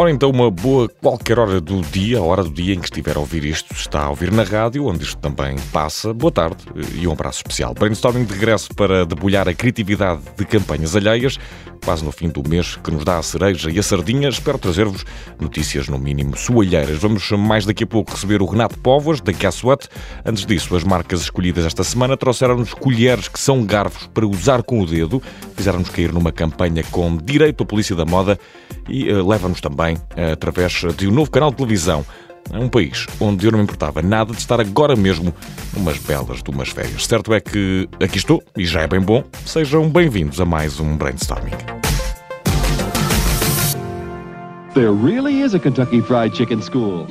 Ora então, uma boa qualquer hora do dia, a hora do dia em que estiver a ouvir isto, está a ouvir na rádio, onde isto também passa. Boa tarde e um abraço especial. Brainstorming de regresso para debulhar a criatividade de campanhas alheias, quase no fim do mês que nos dá a cereja e a sardinha. Espero trazer-vos notícias, no mínimo, soalheiras. Vamos mais daqui a pouco receber o Renato Povos, da Guess What. Antes disso, as marcas escolhidas esta semana trouxeram-nos colheres que são garfos para usar com o dedo, fizeram-nos cair numa campanha com direito à polícia da moda e uh, leva-nos também uh, através de um novo canal de televisão. É um país onde eu não me importava nada de estar agora mesmo numas belas de umas férias. Certo é que aqui estou e já é bem bom. Sejam bem-vindos a mais um Brainstorming.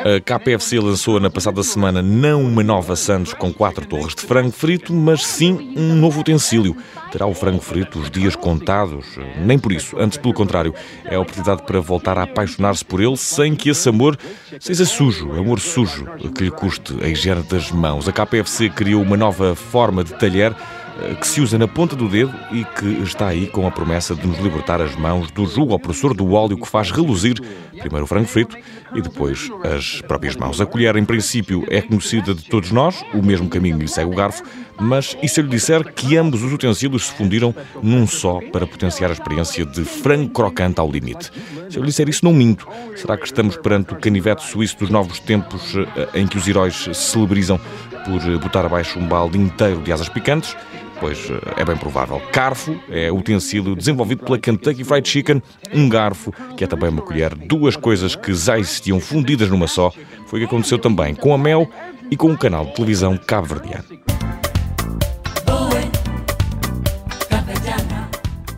A KPFC lançou na passada semana não uma nova Santos com quatro torres de frango frito, mas sim um novo utensílio. Terá o frango frito os dias contados? Nem por isso. Antes, pelo contrário, é a oportunidade para voltar a apaixonar-se por ele sem que esse amor seja sujo, amor sujo, que lhe custe a higiene das mãos. A KPFC criou uma nova forma de talher que se usa na ponta do dedo e que está aí com a promessa de nos libertar as mãos do jugo opressor do óleo que faz reluzir primeiro o frango frito e depois as próprias mãos. A colher, em princípio, é conhecida de todos nós, o mesmo caminho lhe segue o garfo, mas e se eu lhe disser que ambos os utensílios se fundiram num só para potenciar a experiência de frango crocante ao limite? Se eu lhe disser isso, não minto. Será que estamos perante o canivete suíço dos novos tempos eh, em que os heróis se celebrizam por botar abaixo um balde inteiro de asas picantes? Pois eh, é bem provável. Carfo é utensílio desenvolvido pela Kentucky Fried Chicken, um garfo, que é também uma colher, duas coisas que já existiam fundidas numa só. Foi o que aconteceu também com a Mel e com o canal de televisão cabo-verdiano.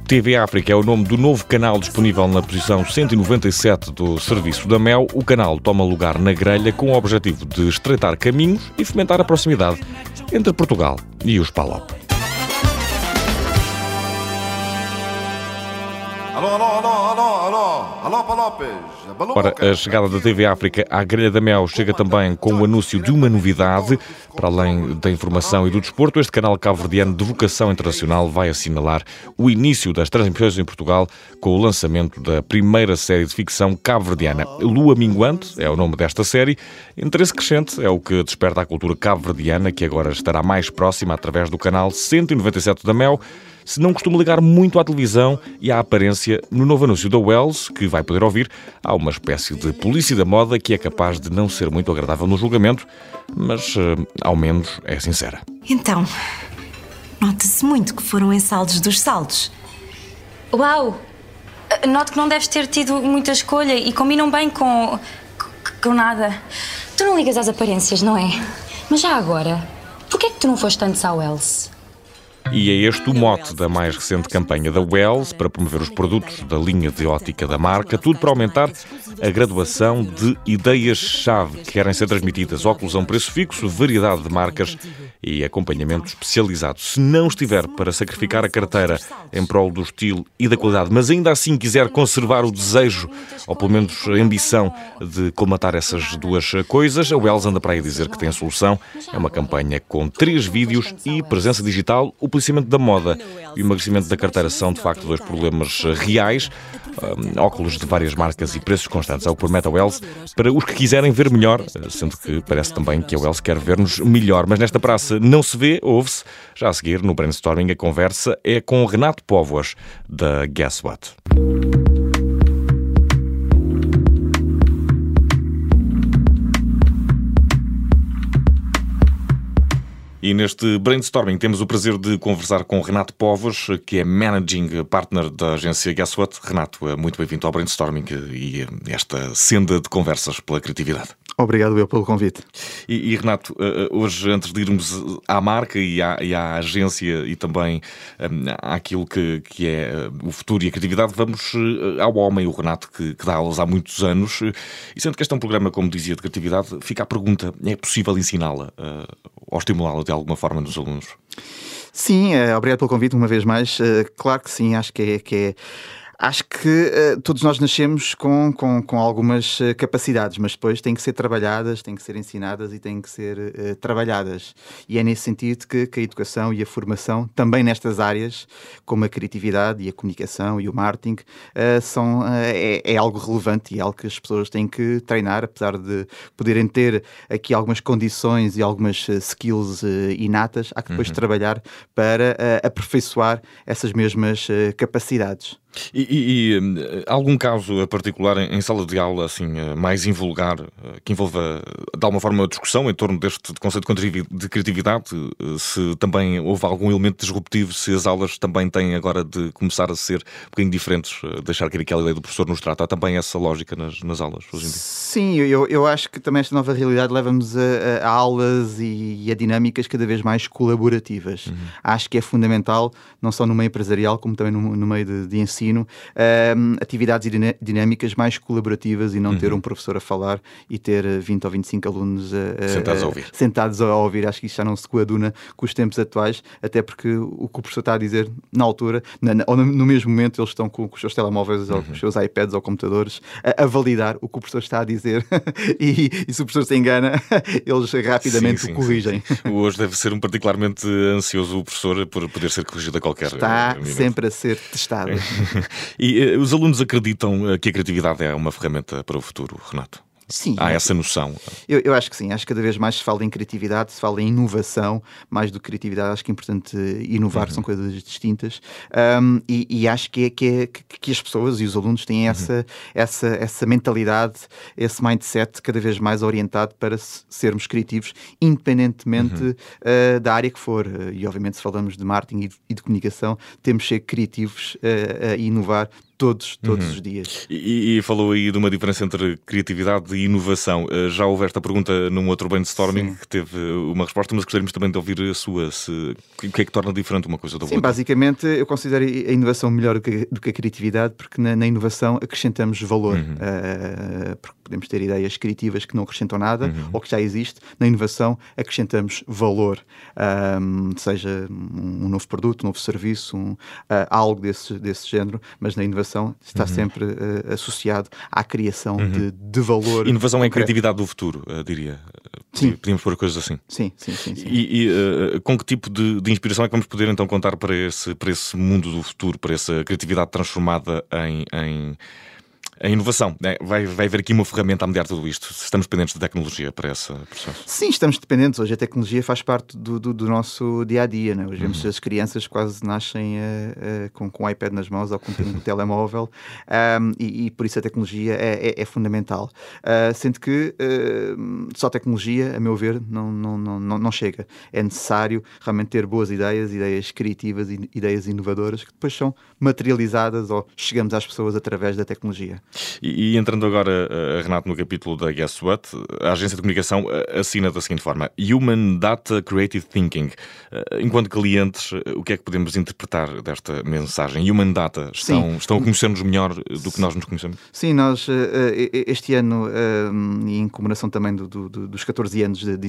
TV África é o nome do novo canal disponível na posição 197 do serviço da Mel. O canal toma lugar na grelha com o objetivo de estreitar caminhos e fomentar a proximidade entre Portugal e os PALOP. Alô, alô, Ora, a chegada da TV África à Grelha da Mel chega também com o anúncio de uma novidade. Para além da informação e do desporto, este canal cabo-verdiano de vocação internacional vai assinalar o início das transmissões em Portugal com o lançamento da primeira série de ficção cabo-verdiana. Lua Minguante é o nome desta série. Interesse crescente é o que desperta a cultura cabo-verdiana, que agora estará mais próxima através do canal 197 da Mel se não costuma ligar muito à televisão e à aparência, no novo anúncio da Wells, que vai poder ouvir, há uma espécie de polícia da moda que é capaz de não ser muito agradável no julgamento, mas uh, ao menos é sincera. Então, nota-se muito que foram em saldos dos saldos. Uau! Noto que não deves ter tido muita escolha e combinam bem com. com nada. Tu não ligas às aparências, não é? Mas já agora, por que é que tu não foste antes à Wells? E é este o mote da mais recente campanha da Wells para promover os produtos da linha de ótica da marca, tudo para aumentar a graduação de ideias-chave que querem ser transmitidas. Um preço fixo, variedade de marcas e acompanhamento especializado. Se não estiver para sacrificar a carteira em prol do estilo e da qualidade, mas ainda assim quiser conservar o desejo, ou pelo menos a ambição de colmatar essas duas coisas, a Wells anda para aí dizer que tem a solução. É uma campanha com três vídeos e presença digital, o policiamento da moda e o emagrecimento da carteira são de facto dois problemas reais. Um, óculos de várias marcas e preços constantes, é o que promete a Wells, para os que quiserem ver melhor, sendo que parece também que a Wells quer ver-nos melhor. Mas nesta praça não se vê, ouve-se. Já a seguir, no brainstorming, a conversa é com Renato Póvoas, da Guess What. E neste brainstorming temos o prazer de conversar com Renato Povos, que é Managing Partner da agência Guess What. Renato, muito bem-vindo ao brainstorming e esta senda de conversas pela criatividade. Obrigado eu pelo convite. E, e, Renato, eh, eh, hoje antes de irmos à marca e à, e à agência e também um, àquilo que, que é eh, o futuro e a criatividade, vamos ao homem, o Renato, que, que dá aulas há muitos anos. E sendo que este é um programa, como dizia, de criatividade, fica a pergunta, é possível ensiná-la uh, ou estimulá-la de alguma forma nos alunos? Sim, obrigado pelo convite uma vez mais. claro que sim, acho que é, que é Acho que uh, todos nós nascemos com, com, com algumas uh, capacidades, mas depois têm que ser trabalhadas, têm que ser ensinadas e têm que ser uh, trabalhadas. E é nesse sentido que, que, a educação e a formação, também nestas áreas, como a criatividade e a comunicação e o marketing, são, é, é, algo relevante e é algo que as pessoas têm que treinar, apesar de poderem ter aqui algumas condições e algumas skills inatas, há que depois uhum. trabalhar para aperfeiçoar essas mesmas capacidades. E, e, e, eh, algum caso particular em, em, sala de aula assim eh, mais invulgar eh, que envolva de alguma forma a discussão em torno deste conceito de criatividade? Se também houve algum elemento disruptivo, se as aulas também têm agora de começar a ser um bocadinho diferentes, deixar que aquela ideia do professor nos trata, há também essa lógica nas, nas aulas hoje em dia? Sim, eu, eu acho que também esta nova realidade leva-nos a, a, aulas e, e, a dinâmicas cada vez mais colaborativas. Uhum. Acho que é fundamental, não só no meio empresarial, como também no, no meio de, de ensino ensino, um, atividades dinâmicas mais colaborativas e não uhum. ter um professor a falar e ter 20 ou 25 alunos a, a, sentados a ouvir. Sentados a ouvir. Acho que isto já não se coaduna com os tempos atuais, até porque o que o professor está a dizer na altura, na, na, ou no mesmo momento, eles estão com, com os seus telemóveis uhum. ou com os seus iPads ou computadores a, a, validar o que o professor está a dizer e, e, se o professor se engana, eles rapidamente sim, sim, o corrigem. Sim, Hoje deve ser um particularmente ansioso o professor por poder ser corrigido a qualquer Está sempre a ser testado. e uh, os alunos acreditam eh, que a criatividade é uma ferramenta para o futuro, Renato? Sim. Há essa noção? Eu, eu, acho que sim. Acho que cada vez mais se fala em criatividade, se fala em inovação, mais do que criatividade. Acho que é importante inovar, uhum. são coisas distintas. Um, e, e, acho que, é, que, é, que, as pessoas e os alunos têm uhum. essa, essa, essa mentalidade, esse mindset cada vez mais orientado para sermos criativos, independentemente uhum. uh, da área que for. E, obviamente, se falamos de marketing e de, comunicação, temos que ser criativos uh, a inovar todos, todos uhum. os dias. E, e, falou aí de uma diferença entre criatividade e inovação. Uh, já houve esta pergunta num outro brainstorming Sim. que teve uma resposta, mas gostaríamos também de ouvir a sua. Se, o que é que torna diferente uma coisa da Sim, outra? basicamente eu considero a inovação melhor do que, do que a criatividade, porque na, na inovação acrescentamos valor. Uhum. Uh, podemos ter ideias criativas que não acrescentam nada uhum. ou que já existe. Na inovação acrescentamos valor, um, seja um novo produto, um novo serviço, um, uh, algo desse, desse género, mas na inovação está uhum. sempre uh, associado à criação uhum. de, de, valor. Inovação é a criatividade do futuro, uh, diria. Sim. Podíamos pôr coisas assim. Sim, sim, sim. sim. E, e com que tipo de, de, inspiração é que vamos poder então contar para esse, para esse mundo do futuro, para essa criatividade transformada em, em a inovação. Né? Vai, vai haver aqui uma ferramenta a mediar tudo isto. Estamos dependentes de tecnologia para esse processo. Sim, estamos dependentes. Hoje a tecnologia faz parte do, do, do nosso dia a dia. Né? Hoje vemos uhum. as crianças quase nascem uh, uh, com, com o iPad nas mãos ou com o telemóvel um, e, e, por isso a tecnologia é, é, é fundamental. Uh, sendo que só tecnologia, a meu ver, não, não, não, não chega. É necessário realmente ter boas ideias, ideias criativas, ideias inovadoras que depois são materializadas ou chegamos às pessoas através da tecnologia. E, e, entrando agora, uh, Renato, no capítulo da Guess What, a agência de comunicação uh, assina da seguinte forma: Human Data Creative Thinking. Uh, enquanto clientes, o que é que podemos interpretar desta mensagem? Human Data estão, estão a conhecer-nos melhor do que nós nos conhecemos? Sim, nós este ano, em comemoração também do, do, dos 14 anos de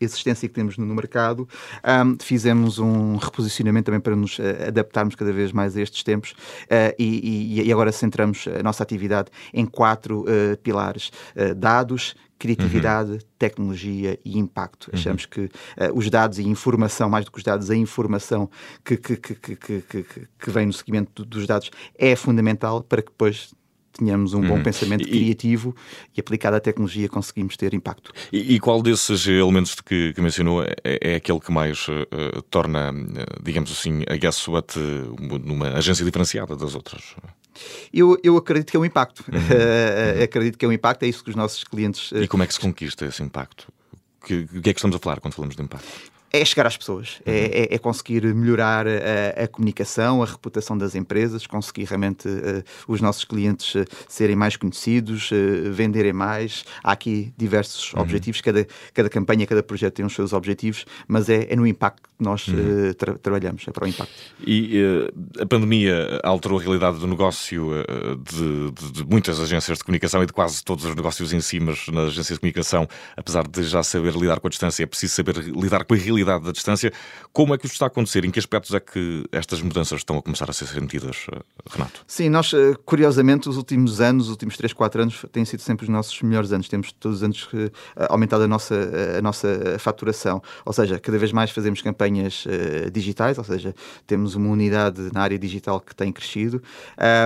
existência que temos no mercado, fizemos um reposicionamento também para nos adaptarmos cada vez mais a estes tempos e, e agora centramos a nossa atividade em quatro uh, pilares: uh, dados, criatividade, uhum. tecnologia e impacto. Uhum. Achamos que uh, os dados e informação, mais do que os dados, a informação que, que, que, que, que, que vem no seguimento dos dados é fundamental para que depois tenhamos um bom uhum. pensamento e, criativo e aplicado à tecnologia conseguimos ter impacto. E, e qual desses elementos que, que mencionou é, é, aquele que mais uh, torna, digamos assim, a Guess What numa agência diferenciada das outras? Eu, eu acredito que é um impacto. Uhum. uhum. acredito que é um impacto, é isso que os nossos clientes. E como é que se conquista esse impacto? O que, que é que estamos a falar quando falamos de impacto? É chegar às pessoas, é, uhum. é, é, conseguir melhorar a, a, comunicação, a reputação das empresas, conseguir realmente uh, os nossos clientes uh, serem mais conhecidos, uh, venderem mais. Há aqui diversos uhum. objetivos, cada, cada campanha, cada projeto tem os seus objetivos, mas é, é no impacto que nós uhum. tra trabalhamos, é para o impacto. E a pandemia alterou a realidade do negócio de, de, de, muitas agências de comunicação e de quase todos os negócios em si, mas nas agências de comunicação, apesar de já saber lidar com a distância, é preciso saber lidar com a realidade realidade da distância. Como é que isto está a acontecer? Em que aspectos é que estas mudanças estão a começar a ser sentidas, eh, Renato? Sim, nós, eh, curiosamente, os últimos anos, os últimos 3, 4 anos, têm sido sempre os nossos melhores anos. Temos todos os anos eh, aumentado a nossa, a nossa faturação. Ou seja, cada vez mais fazemos campanhas digitais, ou seja, temos uma unidade na área digital que tem crescido.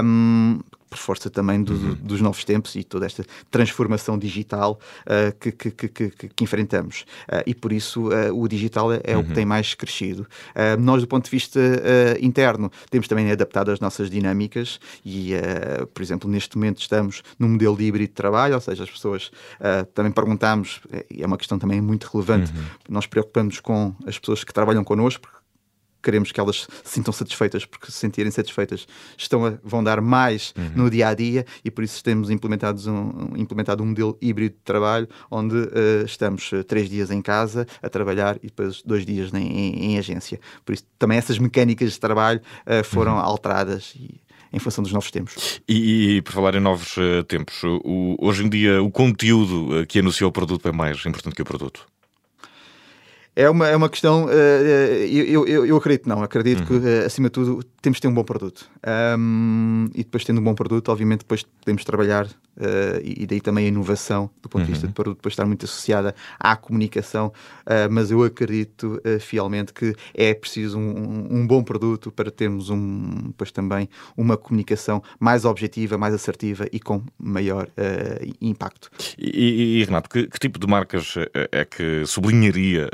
Um, por força também do, uhum. dos novos tempos e toda esta transformação digital uh, que, que, que, que, enfrentamos. Uh, e por isso uh, o digital é, é uhum. o que uhum. tem mais crescido. nós, do ponto de vista interno, temos também adaptado as nossas dinâmicas e, por exemplo, neste momento estamos num modelo de híbrido de trabalho, ou seja, as pessoas também perguntamos, e é uma questão também muito relevante, uhum. nós preocupamos com as pessoas que trabalham connosco, queremos que elas se sintam satisfeitas, porque se sentirem satisfeitas estão a, vão dar mais uhum. no dia a dia e por isso temos implementados um, implementado um modelo híbrido de trabalho onde uh, estamos uh, três dias em casa a trabalhar e depois dois dias em, em, em agência. Por isso também essas mecânicas de trabalho uh, foram uhum. alteradas e em função dos novos tempos. E, e por falar em novos uh, tempos, o, hoje em dia o conteúdo que anunciou o produto é mais importante que o produto? É uma, é uma questão, uh, eu, eu, eu acredito não, acredito uhum. que, uh, acima de tudo, temos de ter um bom produto. Um, e depois, tendo um bom produto, obviamente, depois podemos trabalhar, uh, e, daí também a inovação, do ponto de vista uhum. de produto, depois estar muito associada à comunicação. mas eu acredito fielmente que é preciso um, um, bom produto para termos um, depois também uma comunicação mais objetiva, mais assertiva e com maior impacto. E, e Renato, que, que, tipo de marcas é que sublinharia?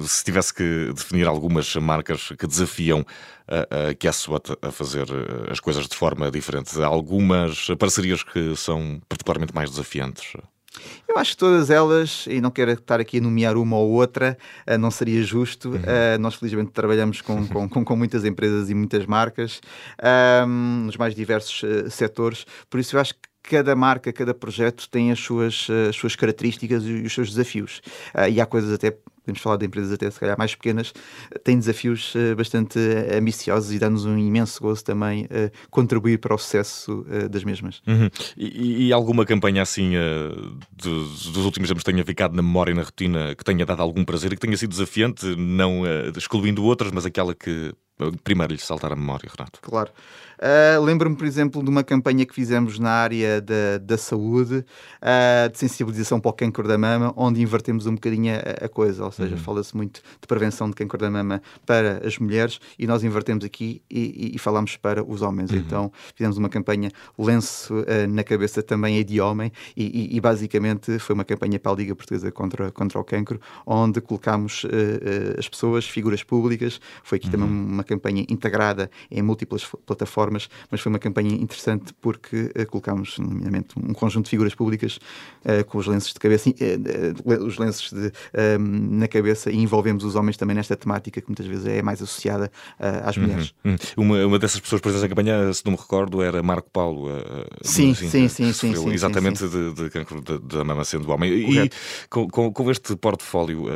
se tivesse que definir algumas marcas que desafiam a, a Guesswhat a fazer eh, as coisas de forma diferente, há algumas parcerias que são particularmente mais desafiantes? Eu acho que todas elas, e não quero estar aqui a nomear uma ou outra, eh, não seria justo. Uhum. Uh, nós, felizmente, trabalhamos com, com, com, com, muitas empresas e muitas marcas um, nos mais diversos uh, setores, por isso eu acho que cada marca, cada projeto tem as suas, as suas características e os seus desafios. Uh, e há coisas até podemos falar de empresas até se calhar mais pequenas, têm desafios uh, bastante uh, ambiciosos e dá-nos um imenso gozo também uh, contribuir para o sucesso das mesmas. Uhum. E, e, alguma campanha assim dos, dos, últimos anos tenha ficado na memória e na rotina que tenha dado algum prazer e que tenha sido desafiante, não excluindo outras, mas aquela que primeiro lhe saltar a memória, Renato? Claro. Uh, Lembro-me, por exemplo, de uma campanha que fizemos na área da, da saúde, uh, de sensibilização para o câncer da mama, onde invertemos um bocadinho a, a coisa, ou seja, uhum. fala-se muito de prevenção de câncer da mama para as mulheres e nós invertemos aqui e, e, e falamos para os homens. Uhum. Então fizemos uma campanha lenço uh, na cabeça também é de homem e, e, basicamente foi uma campanha para a Liga Portuguesa contra, contra o cancro, onde colocámos as pessoas, figuras públicas, foi aqui uhum. também uma campanha integrada em múltiplas plataformas mas, foi uma campanha interessante porque uh, colocámos, nomeadamente, um conjunto de figuras públicas uh, com os lenços de cabeça, uh, os lenços de, na cabeça e envolvemos os homens também nesta temática que muitas vezes é mais associada às uhum, mulheres. Uhum. Uma, uma dessas pessoas presentes na campanha, se não me recordo, era Marco Paulo. sim, sim, sim, sim, sim, Exatamente sim, sim. de, de cancro da mama sendo homem. Correto. E com, com, com, este portfólio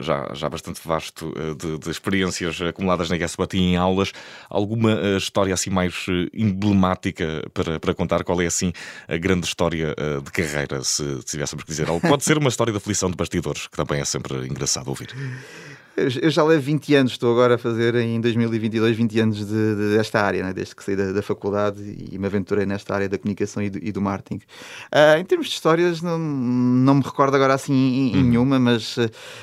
já, já bastante vasto de, de experiências acumuladas na Guess e em aulas, alguma história assim mais emblemática para, para contar qual é assim a grande história uh, de carreira, se, se tivéssemos que dizer algo. Pode ser uma história de aflição de bastidores, que também é sempre engraçado ouvir. Eu já levo 20 anos, estou agora a fazer em 2022 20 anos de, de, desta área, né? desde que saí da, da, faculdade e me aventurei nesta área da comunicação e do, e do marketing. Uh, em termos de histórias, não, não me recordo agora assim em, uhum. nenhuma, mas,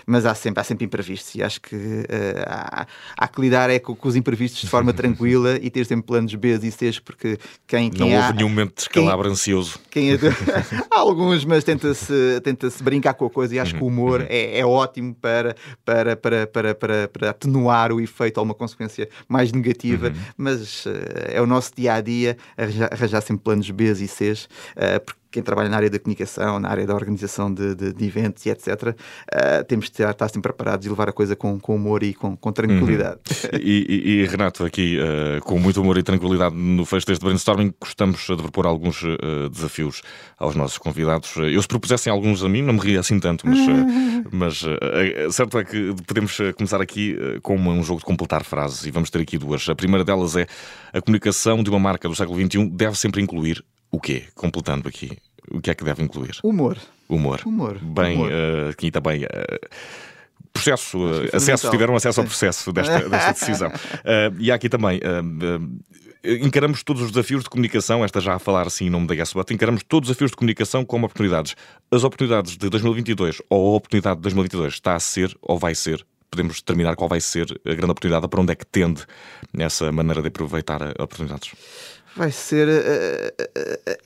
mas há, sempre, há sempre imprevistos e acho que uh, há, há, que lidar é com, com, os imprevistos de forma tranquila e ter sempre planos B e C, porque quem, quem Não há, houve nenhum momento de escalabro quem, ansioso. Quem, há alguns, mas tenta-se tenta -se brincar com a coisa e acho uhum. que o humor uhum. é, é ótimo para, para, para para, para, para, atenuar o efeito ou uma consequência mais negativa, uhum. mas uh, é o nosso dia a dia arranjar, arranjar sempre planos B e C, uh, porque quem trabalha na área da comunicação, na área da organização de, de, de eventos e etc., uh, eh, temos de estar, estar sempre preparados e levar a coisa com, com humor e com, com tranquilidade. Uhum. E, e, e, Renato, aqui uh, com muito humor e tranquilidade no fecho deste brainstorming, gostamos de propor alguns uh, desafios aos nossos convidados. Eu, se propusessem alguns a mim, não me ria assim tanto, mas, mas certo é que podemos começar aqui com um jogo de completar frases e vamos ter aqui duas. A primeira delas é a comunicação de uma marca do século XXI deve sempre incluir o quê? Completando aqui, o que é que deve incluir? Humor. Humor. Humor. Bem, Humor. Uh, aqui também. Uh, processo, uh, acesso, tiveram acesso ao processo desta, desta decisão. Uh, e há aqui também. Encaramos todos os desafios de comunicação, esta já a falar assim em nome da Guessbot, encaramos todos os desafios de comunicação como oportunidades. As oportunidades de 2022 ou a oportunidade de 2022 está a ser ou vai ser podemos determinar qual vai ser a grande oportunidade, para onde é que tende nessa maneira de aproveitar oportunidades? Vai ser a, a,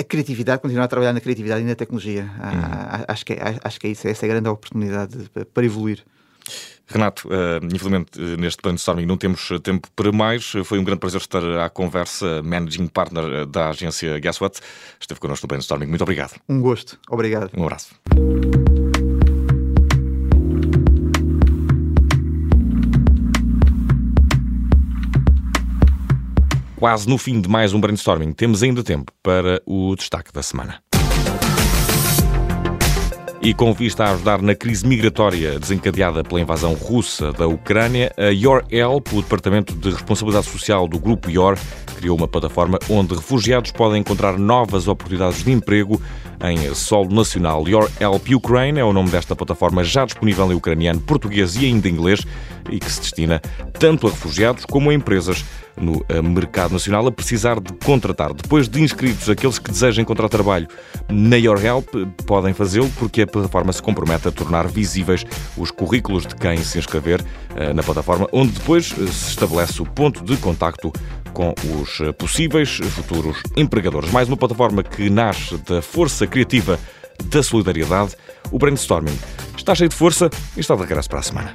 a criatividade, continuar a trabalhar na criatividade e na tecnologia. Uhum. Acho, que é, acho que é isso, essa é a grande oportunidade para evoluir. Renato, infelizmente neste brainstorming não temos tempo para mais. Foi um grande prazer estar à conversa, managing partner da agência Guess What. Esteve connosco no brainstorming. Muito obrigado. Um gosto. Obrigado. Um abraço. Quase no fim de mais um brainstorming, temos ainda tempo para o destaque da semana. E com vista a ajudar na crise migratória desencadeada pela invasão russa da Ucrânia, a Your Help, o Departamento de Responsabilidade Social do Grupo Your, criou uma plataforma onde refugiados podem encontrar novas oportunidades de emprego em solo nacional. Your Help Ukraine é o nome desta plataforma já disponível em ucraniano, português e ainda inglês e que se destina tanto a refugiados como a empresas no eh, mercado nacional a precisar de contratar. Depois de inscritos, aqueles que desejam encontrar trabalho na Your Help podem fazê-lo porque a plataforma se compromete a tornar visíveis os currículos de quem se inscrever eh, na plataforma, onde depois eh, se estabelece o ponto de contacto com os possíveis futuros empregadores. Mais uma plataforma que nasce da força criativa da solidariedade. O brainstorming está cheio de força e está de regresso para a semana.